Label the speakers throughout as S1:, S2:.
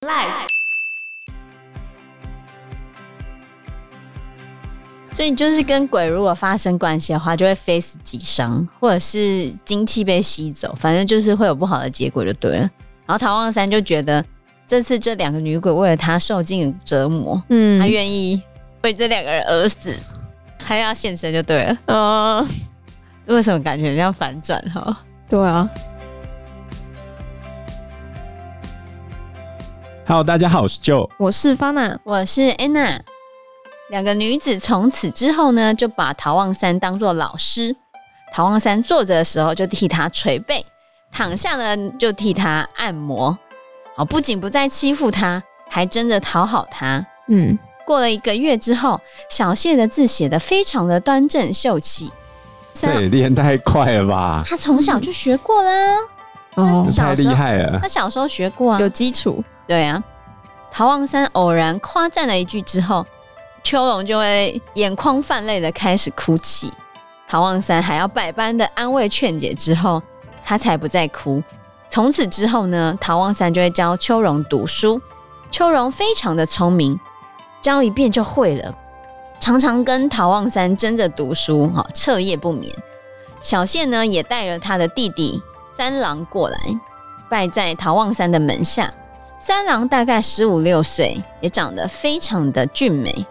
S1: Life。
S2: 所以就是跟鬼如果发生关系的话，就会非死即伤，或者是精气被吸走，反正就是会有不好的结果就对了。然后陶望三就觉得这次这两个女鬼为了他受尽折磨，嗯，他愿意为这两个人而死，还要现身就对了。嗯，为什么感觉像反转哈？
S3: 对啊。
S4: Hello，大家好，我是 Joe，
S3: 我是 Fana，
S2: 我是 Anna。两个女子从此之后呢，就把陶望山当做老师。陶望山坐着的时候就替他捶背，躺下呢就替他按摩。哦，不仅不再欺负他，还争着讨好他。嗯，过了一个月之后，小谢的字写得非常的端正秀气。
S4: 这也练太快了吧？
S2: 他从小就学过啦。
S4: 哦，太厉害了。
S2: 他小时候学过啊，
S3: 有基础。
S2: 对啊，陶望三偶然夸赞了一句之后，秋荣就会眼眶泛泪的开始哭泣。陶望三还要百般的安慰劝解之后，他才不再哭。从此之后呢，陶望三就会教秋荣读书。秋荣非常的聪明，教一遍就会了，常常跟陶望三争着读书，哈，彻夜不眠。小谢呢，也带着他的弟弟三郎过来，拜在陶望山的门下。三郎大概十五六岁，也长得非常的俊美。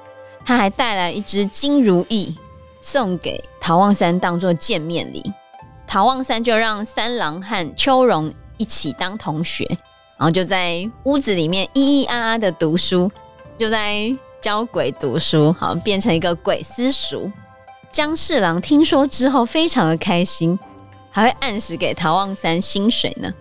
S2: 他还带来一只金如意送给陶望山当做见面礼。陶望山就让三郎和秋荣一起当同学，然后就在屋子里面咿咿啊啊的读书，就在教鬼读书，好变成一个鬼私塾。张侍郎听说之后非常的开心，还会按时给陶望三薪水呢。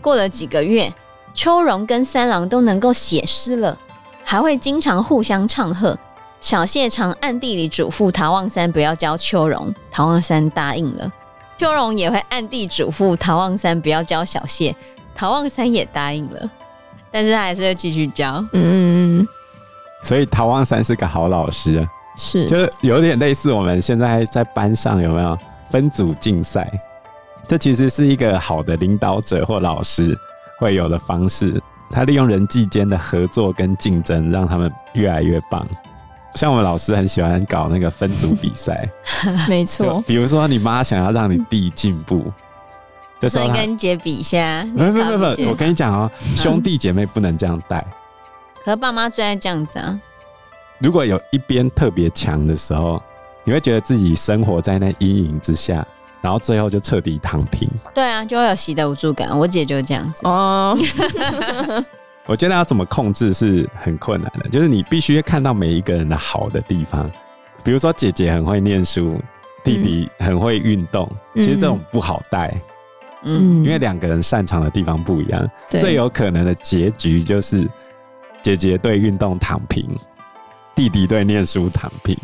S2: 过了几个月。秋荣跟三郎都能够写诗了，还会经常互相唱和。小谢常暗地里嘱咐陶望三不要教秋荣，陶望三答应了。秋荣也会暗地嘱咐陶望三不要教小谢，陶望三也答应了。但是他还是会继续教。嗯嗯嗯。
S4: 所以陶望三是个好老师，
S3: 是
S4: 就是有点类似我们现在在班上有没有分组竞赛？这其实是一个好的领导者或老师。会有的方式，他利用人际间的合作跟竞争，让他们越来越棒。像我们老师很喜欢搞那个分组比赛，
S3: 没错。
S4: 比如说，你妈想要让你弟进步，
S2: 所以跟姐比一下。
S4: 不不不不，我跟你讲哦，兄弟姐妹不能这样带。
S2: 可是爸妈最爱这样子啊。
S4: 如果有一边特别强的时候，你会觉得自己生活在那阴影之下。然后最后就彻底躺平。
S2: 对啊，就会有习得无助感。我姐就是这样子。哦。
S4: 我觉得要怎么控制是很困难的，就是你必须看到每一个人的好的地方。比如说姐姐很会念书，弟弟很会运动，嗯、其实这种不好带。嗯。因为两个人擅长的地方不一样，最有可能的结局就是姐姐对运动躺平，弟弟对念书躺平。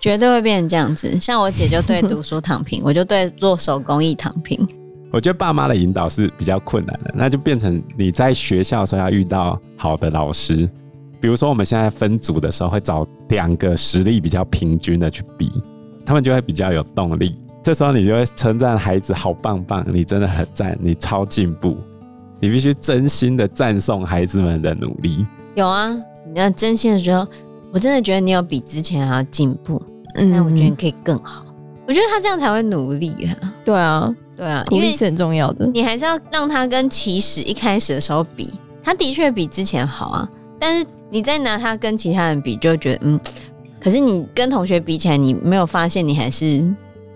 S2: 绝对会变成这样子，像我姐就对读书躺平，我就对做手工艺躺平。
S4: 我觉得爸妈的引导是比较困难的，那就变成你在学校的时候要遇到好的老师。比如说我们现在分组的时候，会找两个实力比较平均的去比，他们就会比较有动力。这时候你就会称赞孩子好棒棒，你真的很赞，你超进步。你必须真心的赞颂孩子们的努力。
S2: 有啊，你要真心的说。我真的觉得你有比之前还要进步，嗯，那我觉得你可以更好。我觉得他这样才会努力啊。
S3: 对啊，
S2: 对啊，
S3: 鼓励是很重要的。
S2: 你还是要让他跟起始一开始的时候比，他的确比之前好啊。但是你再拿他跟其他人比，就觉得嗯，可是你跟同学比起来，你没有发现你还是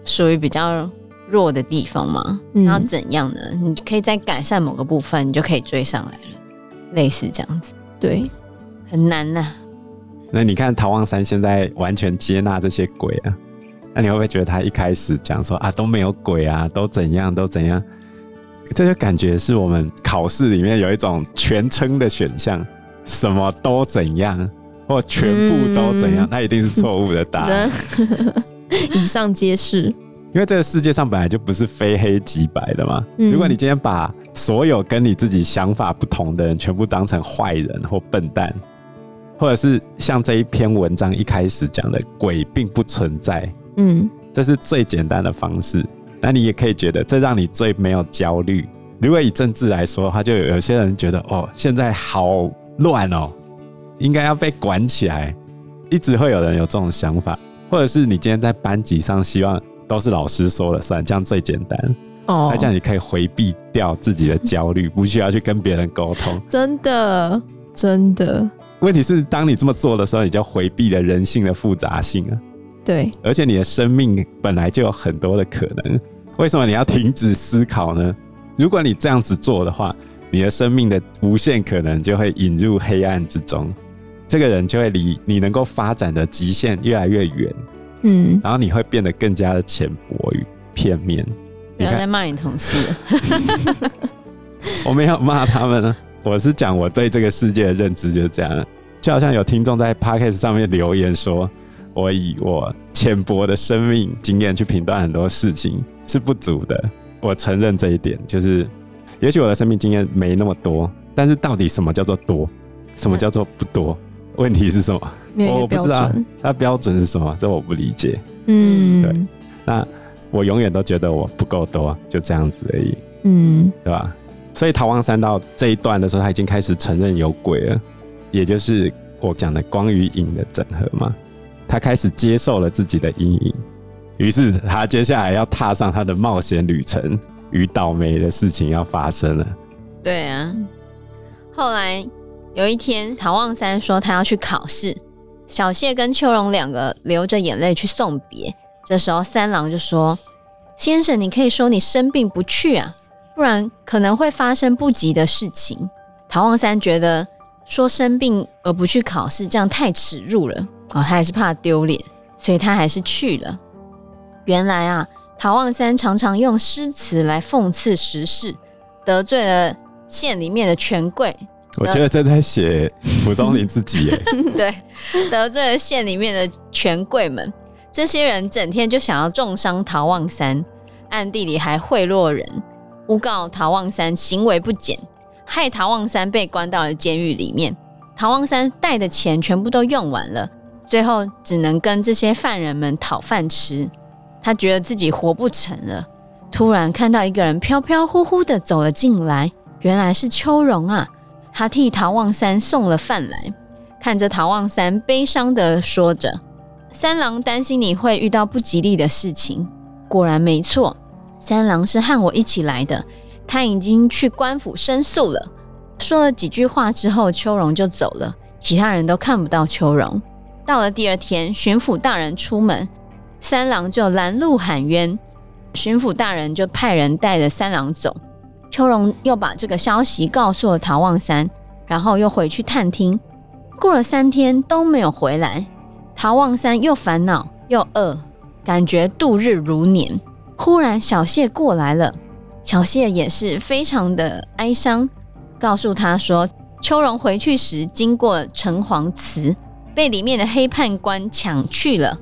S2: 属于比较弱的地方吗？然后怎样呢？你可以再改善某个部分，你就可以追上来了。类似这样子，
S3: 对，
S2: 很难呐、啊。
S4: 那你看陶望山现在完全接纳这些鬼啊，那你会不会觉得他一开始讲说啊都没有鬼啊，都怎样都怎样，这就感觉是我们考试里面有一种全称的选项，什么都怎样或全部都怎样，那、嗯、一定是错误的答案。
S3: 以上皆是，
S4: 因为这个世界上本来就不是非黑即白的嘛。如果你今天把所有跟你自己想法不同的人全部当成坏人或笨蛋。或者是像这一篇文章一开始讲的，鬼并不存在，嗯，这是最简单的方式。那你也可以觉得这让你最没有焦虑，如果以政治来说的话，就有有些人觉得哦，现在好乱哦，应该要被管起来，一直会有人有这种想法，或者是你今天在班级上，希望都是老师说了算，这样最简单。哦，那这样你可以回避掉自己的焦虑，不需要去跟别人沟通。
S3: 真的，真的。
S4: 问题是，当你这么做的时候，你就回避了人性的复杂性啊。
S3: 对，
S4: 而且你的生命本来就有很多的可能，为什么你要停止思考呢？如果你这样子做的话，你的生命的无限可能就会引入黑暗之中，这个人就会离你能够发展的极限越来越远。嗯，然后你会变得更加的浅薄与片面。
S2: 不要再骂你同事了。
S4: 我没有骂他们呢，我是讲我对这个世界的认知就是这样。就好像有听众在 Podcast 上面留言说，我以我浅薄的生命经验去评断很多事情是不足的。我承认这一点，就是也许我的生命经验没那么多，但是到底什么叫做多，什么叫做不多？问题是什么？我不知道，它标准是什么？这我不理解。嗯，对，那。我永远都觉得我不够多，就这样子而已，嗯，对吧？所以陶望三到这一段的时候，他已经开始承认有鬼了，也就是我讲的光与影的整合嘛。他开始接受了自己的阴影，于是他接下来要踏上他的冒险旅程，与倒霉的事情要发生了。
S2: 对啊，后来有一天，陶望三说他要去考试，小谢跟秋荣两个流着眼泪去送别。这时候，三郎就说：“先生，你可以说你生病不去啊，不然可能会发生不吉的事情。”陶望三觉得说生病而不去考试，这样太耻辱了啊，他还是怕丢脸，所以他还是去了。原来啊，陶望三常常用诗词来讽刺时事，得罪了县里面的权贵。
S4: 我觉得这在写蒲松龄自己耶，
S2: 对，得罪了县里面的权贵们。这些人整天就想要重伤陶望三，暗地里还贿赂人，诬告陶望山行为不检，害陶望山被关到了监狱里面。陶望山带的钱全部都用完了，最后只能跟这些犯人们讨饭吃。他觉得自己活不成了，突然看到一个人飘飘忽忽的走了进来，原来是秋荣啊！他替陶望山送了饭来，看着陶望山悲伤的说着。三郎担心你会遇到不吉利的事情，果然没错。三郎是和我一起来的，他已经去官府申诉了。说了几句话之后，秋荣就走了，其他人都看不到秋荣。到了第二天，巡抚大人出门，三郎就拦路喊冤，巡抚大人就派人带着三郎走。秋荣又把这个消息告诉了陶望山，然后又回去探听。过了三天都没有回来。陶望山又烦恼又饿，感觉度日如年。忽然小谢过来了，小谢也是非常的哀伤，告诉他说，秋荣回去时经过城隍祠，被里面的黑判官抢去了，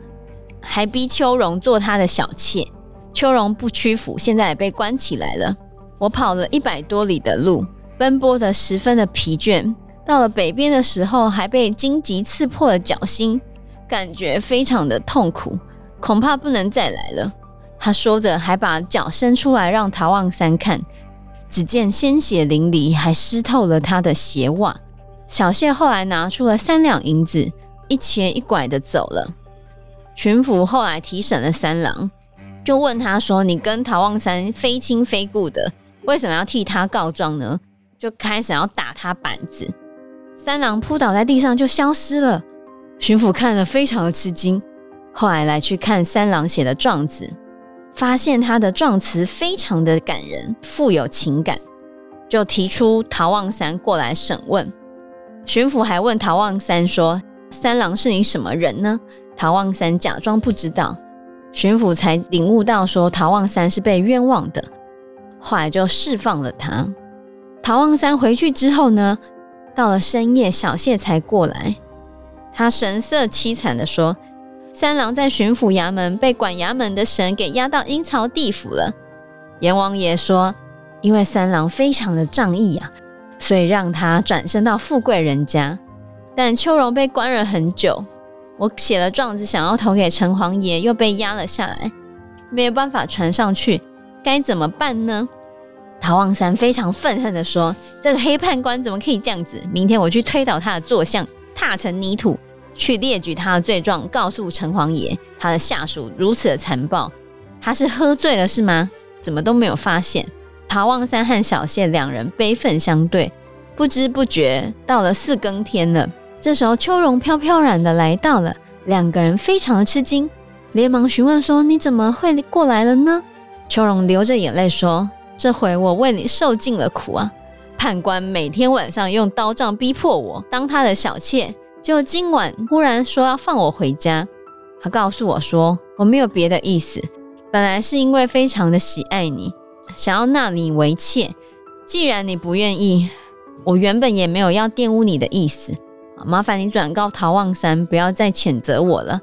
S2: 还逼秋荣做他的小妾。秋荣不屈服，现在也被关起来了。我跑了一百多里的路，奔波的十分的疲倦。到了北边的时候，还被荆棘刺破了脚心。感觉非常的痛苦，恐怕不能再来了。他说着，还把脚伸出来让陶望三看。只见鲜血淋漓，还湿透了他的鞋袜。小谢后来拿出了三两银子，一瘸一拐的走了。巡抚后来提审了三郎，就问他说：“你跟陶望山非亲非故的，为什么要替他告状呢？”就开始要打他板子。三郎扑倒在地上，就消失了。巡抚看了非常的吃惊，后来来去看三郎写的状子，发现他的状词非常的感人，富有情感，就提出陶望三过来审问。巡抚还问陶望三说：“三郎是你什么人呢？”陶望三假装不知道，巡抚才领悟到说陶望三是被冤枉的，后来就释放了他。陶望三回去之后呢，到了深夜，小谢才过来。他神色凄惨地说：“三郎在巡抚衙门被管衙门的神给押到阴曹地府了。”阎王爷说：“因为三郎非常的仗义啊，所以让他转生到富贵人家。但秋荣被关了很久，我写了状子想要投给城隍爷，又被压了下来，没有办法传上去，该怎么办呢？”陶望山非常愤恨地说：“这个黑判官怎么可以这样子？明天我去推倒他的坐像，踏成泥土，去列举他的罪状，告诉城隍爷，他的下属如此的残暴。他是喝醉了是吗？怎么都没有发现？”陶望山和小谢两人悲愤相对，不知不觉到了四更天了。这时候秋容飘飘然的来到了，两个人非常的吃惊，连忙询问说：“你怎么会过来了呢？”秋容流着眼泪说。这回我为你受尽了苦啊！判官每天晚上用刀杖逼迫我当他的小妾，就今晚忽然说要放我回家。他告诉我说，我没有别的意思，本来是因为非常的喜爱你，想要纳你为妾。既然你不愿意，我原本也没有要玷污你的意思。麻烦你转告陶望山，不要再谴责我了。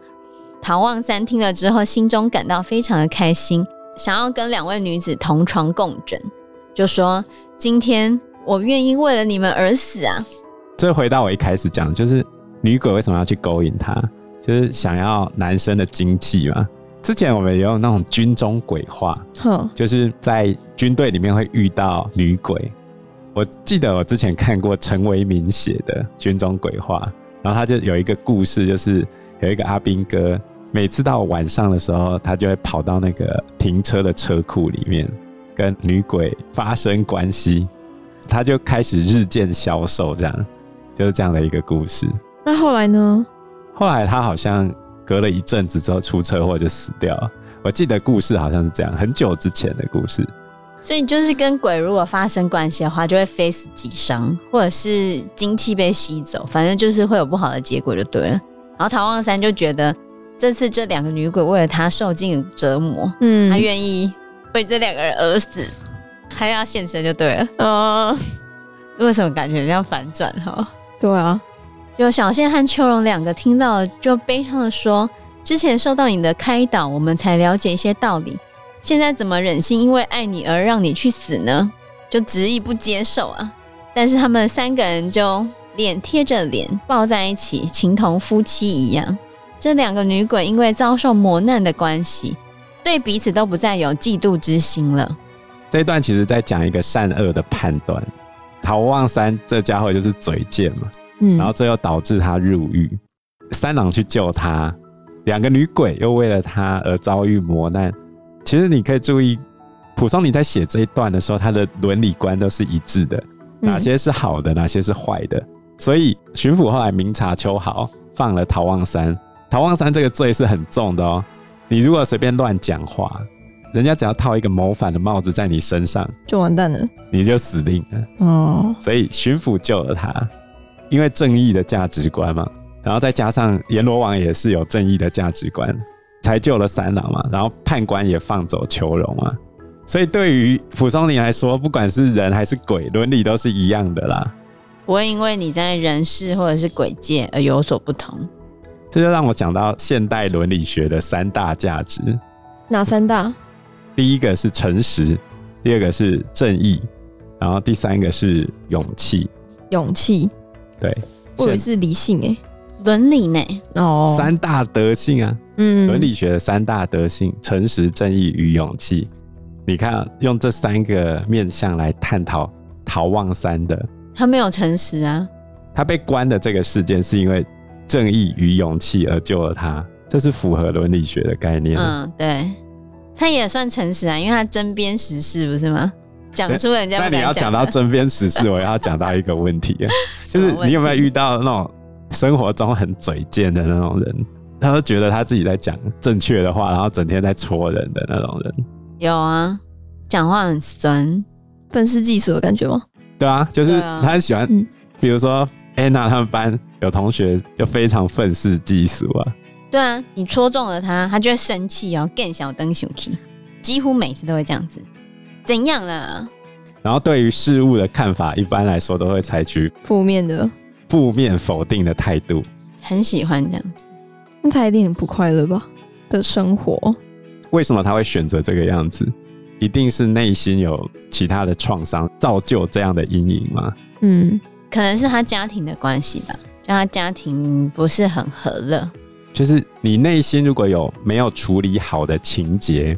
S2: 陶望山听了之后，心中感到非常的开心。想要跟两位女子同床共枕，就说：“今天我愿意为了你们而死啊！”
S4: 这回到我一开始讲的，就是女鬼为什么要去勾引他，就是想要男生的精气嘛。之前我们也有那种军中鬼
S3: 话，
S4: 就是在军队里面会遇到女鬼。我记得我之前看过陈为民写的军中鬼话，然后他就有一个故事，就是有一个阿兵哥。每次到晚上的时候，他就会跑到那个停车的车库里面，跟女鬼发生关系，他就开始日渐消瘦，这样就是这样的一个故事。
S3: 那后来呢？
S4: 后来他好像隔了一阵子之后出车祸就死掉了。我记得故事好像是这样，很久之前的故事。
S2: 所以就是跟鬼如果发生关系的话，就会非死即伤，或者是精气被吸走，反正就是会有不好的结果就对了。然后陶望三就觉得。这次这两个女鬼为了他受尽折磨，嗯，他愿意为这两个人而死，还要现身就对了。
S3: 呃
S2: 为什么感觉这样反转哈？
S3: 对啊，
S2: 就小谢和秋荣两个听到，就悲伤的说：“之前受到你的开导，我们才了解一些道理，现在怎么忍心因为爱你而让你去死呢？就执意不接受啊！”但是他们三个人就脸贴着脸抱在一起，情同夫妻一样。这两个女鬼因为遭受磨难的关系，对彼此都不再有嫉妒之心了。
S4: 这一段其实在讲一个善恶的判断。陶望山这家伙就是嘴贱嘛，嗯，然后最后导致他入狱。三郎去救他，两个女鬼又为了他而遭遇磨难。其实你可以注意，蒲松你在写这一段的时候，他的伦理观都是一致的，哪些是好的，哪些是坏的。所以巡抚后来明察秋毫，放了陶望山。陶望山这个罪是很重的哦，你如果随便乱讲话，人家只要套一个谋反的帽子在你身上，
S3: 就完蛋了，
S4: 你就死定了。
S3: 哦，
S4: 所以巡抚救了他，因为正义的价值观嘛，然后再加上阎罗王也是有正义的价值观，才救了三郎嘛，然后判官也放走秋荣嘛，所以对于蒲松龄来说，不管是人还是鬼，伦理都是一样的啦，
S2: 不会因为你在人世或者是鬼界而有所不同。
S4: 这就让我讲到现代伦理学的三大价值。
S3: 哪三大？
S4: 第一个是诚实，第二个是正义，然后第三个是勇气。
S3: 勇气，
S4: 对，
S3: 我以为是理性诶，
S2: 伦理呢？
S3: 哦，
S4: 三大德性啊，
S3: 嗯，
S4: 伦理学的三大德性：诚实、正义与勇气。你看，用这三个面向来探讨逃望三的，
S2: 他没有诚实啊，
S4: 他被关的这个事件是因为。正义与勇气而救了他，这是符合伦理学的概念。
S2: 嗯，对，他也算诚实啊，因为他针砭时事，不是吗？讲出人家不。
S4: 那你要讲到针砭时事，我要讲到一个问题啊，就是你有没有遇到那种生活中很嘴贱的那种人？他都觉得他自己在讲正确的话，然后整天在戳人的那种人。
S2: 有啊，讲话很酸，
S3: 愤世嫉俗的感觉吗？
S4: 对啊，就是他很喜欢，嗯、比如说安娜他们班。有同学就非常愤世嫉俗啊！
S2: 对啊，你戳中了他，他就会生气哦，更小灯熊气，几乎每次都会这样子。怎样了？
S4: 然后对于事物的看法，一般来说都会采取
S3: 负面的、
S4: 负面否定的态度。
S2: 很喜欢这样子，
S3: 那他一定很不快乐吧？的生活？
S4: 为什么他会选择这个样子？一定是内心有其他的创伤造就这样的阴影吗？
S3: 嗯，
S2: 可能是他家庭的关系吧。就他家庭不是很和乐，
S4: 就是你内心如果有没有处理好的情结，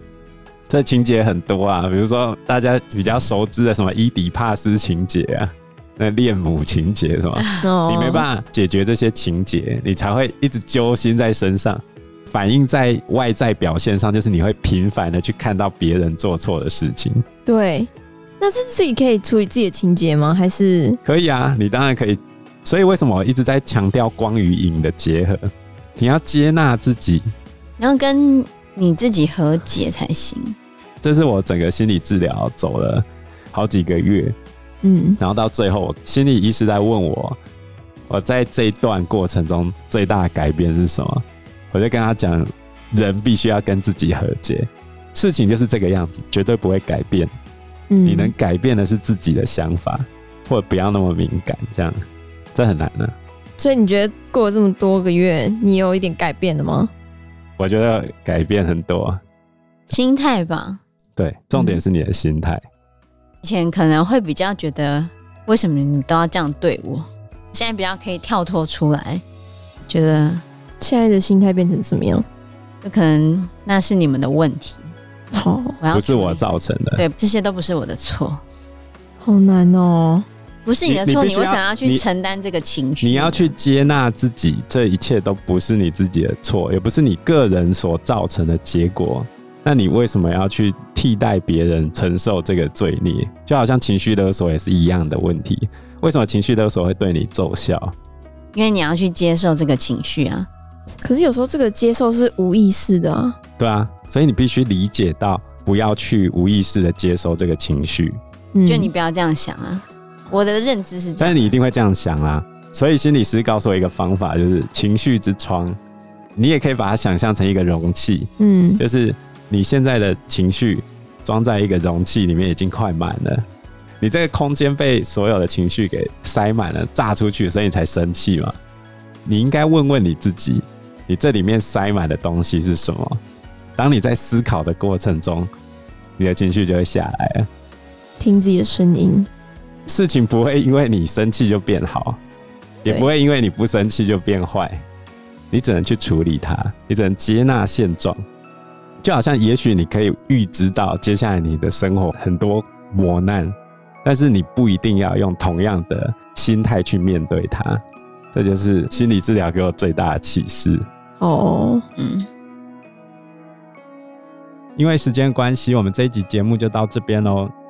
S4: 这情节很多啊，比如说大家比较熟知的什么伊底帕斯情节啊，那恋母情节什么，
S3: 哦、
S4: 你没办法解决这些情节，你才会一直揪心在身上，反映在外在表现上，就是你会频繁的去看到别人做错的事情。
S3: 对，那是自己可以处理自己的情节吗？还是
S4: 可以啊，你当然可以。所以为什么我一直在强调光与影的结合？你要接纳自己，
S2: 然后跟。你自己和解才行。
S4: 这是我整个心理治疗走了好几个月，
S3: 嗯，
S4: 然后到最后，我心理医师在问我，我在这一段过程中最大的改变是什么？我就跟他讲，人必须要跟自己和解，事情就是这个样子，绝对不会改变。
S3: 嗯，
S4: 你能改变的是自己的想法，或者不要那么敏感，这样这很难的。
S3: 所以你觉得过了这么多个月，你有一点改变了吗？
S4: 我觉得改变很多，
S2: 心态吧。
S4: 对，重点是你的心态。
S2: 以前可能会比较觉得，为什么你都要这样对我？现在比较可以跳脱出来，觉得
S3: 现在的心态变成什么样？
S2: 就可能那是你们的问题。
S3: 好，
S2: 我要
S4: 不是我造成的。
S2: 对，这些都不是我的错。
S3: 好难哦。
S2: 不是你的错，你为什么要去承担这个情绪？
S4: 你要去接纳自己，这一切都不是你自己的错，也不是你个人所造成的结果。那你为什么要去替代别人承受这个罪孽？就好像情绪勒索也是一样的问题。为什么情绪勒索会对你奏效？
S2: 因为你要去接受这个情绪啊。
S3: 可是有时候这个接受是无意识的啊。
S4: 对啊，所以你必须理解到，不要去无意识的接受这个情绪。
S3: 嗯，
S2: 就你不要这样想啊。我的认知是这样，
S4: 但是你一定会这样想啊。所以心理师告诉我一个方法，就是情绪之窗，你也可以把它想象成一个容器，
S3: 嗯，
S4: 就是你现在的情绪装在一个容器里面，已经快满了。你这个空间被所有的情绪给塞满了，炸出去，所以你才生气嘛。你应该问问你自己，你这里面塞满的东西是什么？当你在思考的过程中，你的情绪就会下来了。
S3: 听自己的声音。
S4: 事情不会因为你生气就变好，也不会因为你不生气就变坏。你只能去处理它，你只能接纳现状。就好像，也许你可以预知到接下来你的生活很多磨难，但是你不一定要用同样的心态去面对它。这就是心理治疗给我最大的启示。
S3: 哦，
S2: 嗯。
S4: 因为时间关系，我们这一集节目就到这边喽。